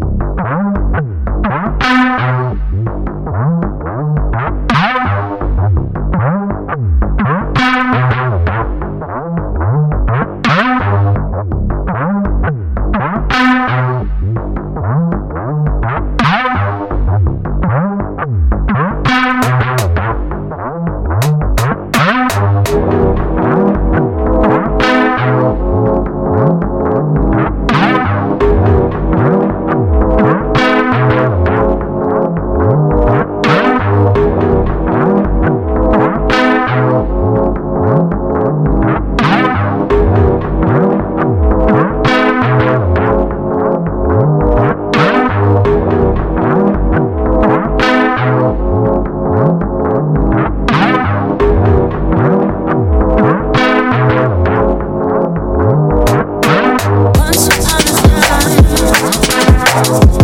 you Thank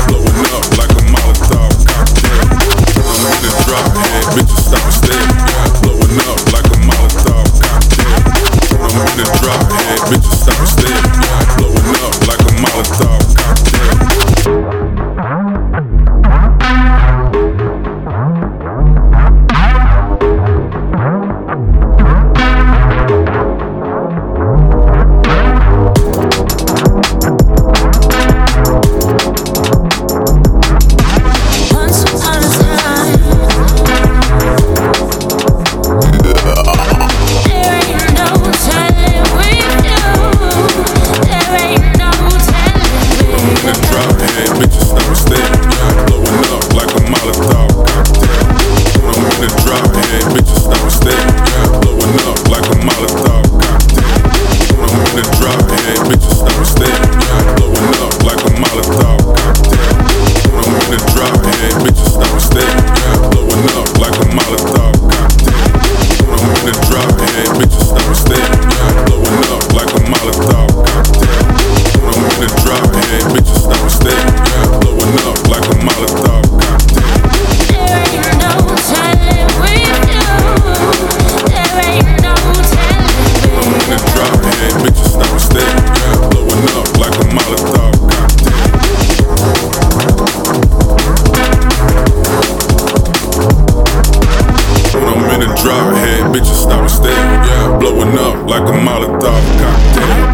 bitches stop and stare. Yeah, blowing up like a Molotov cocktail.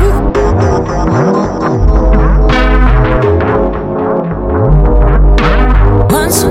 Once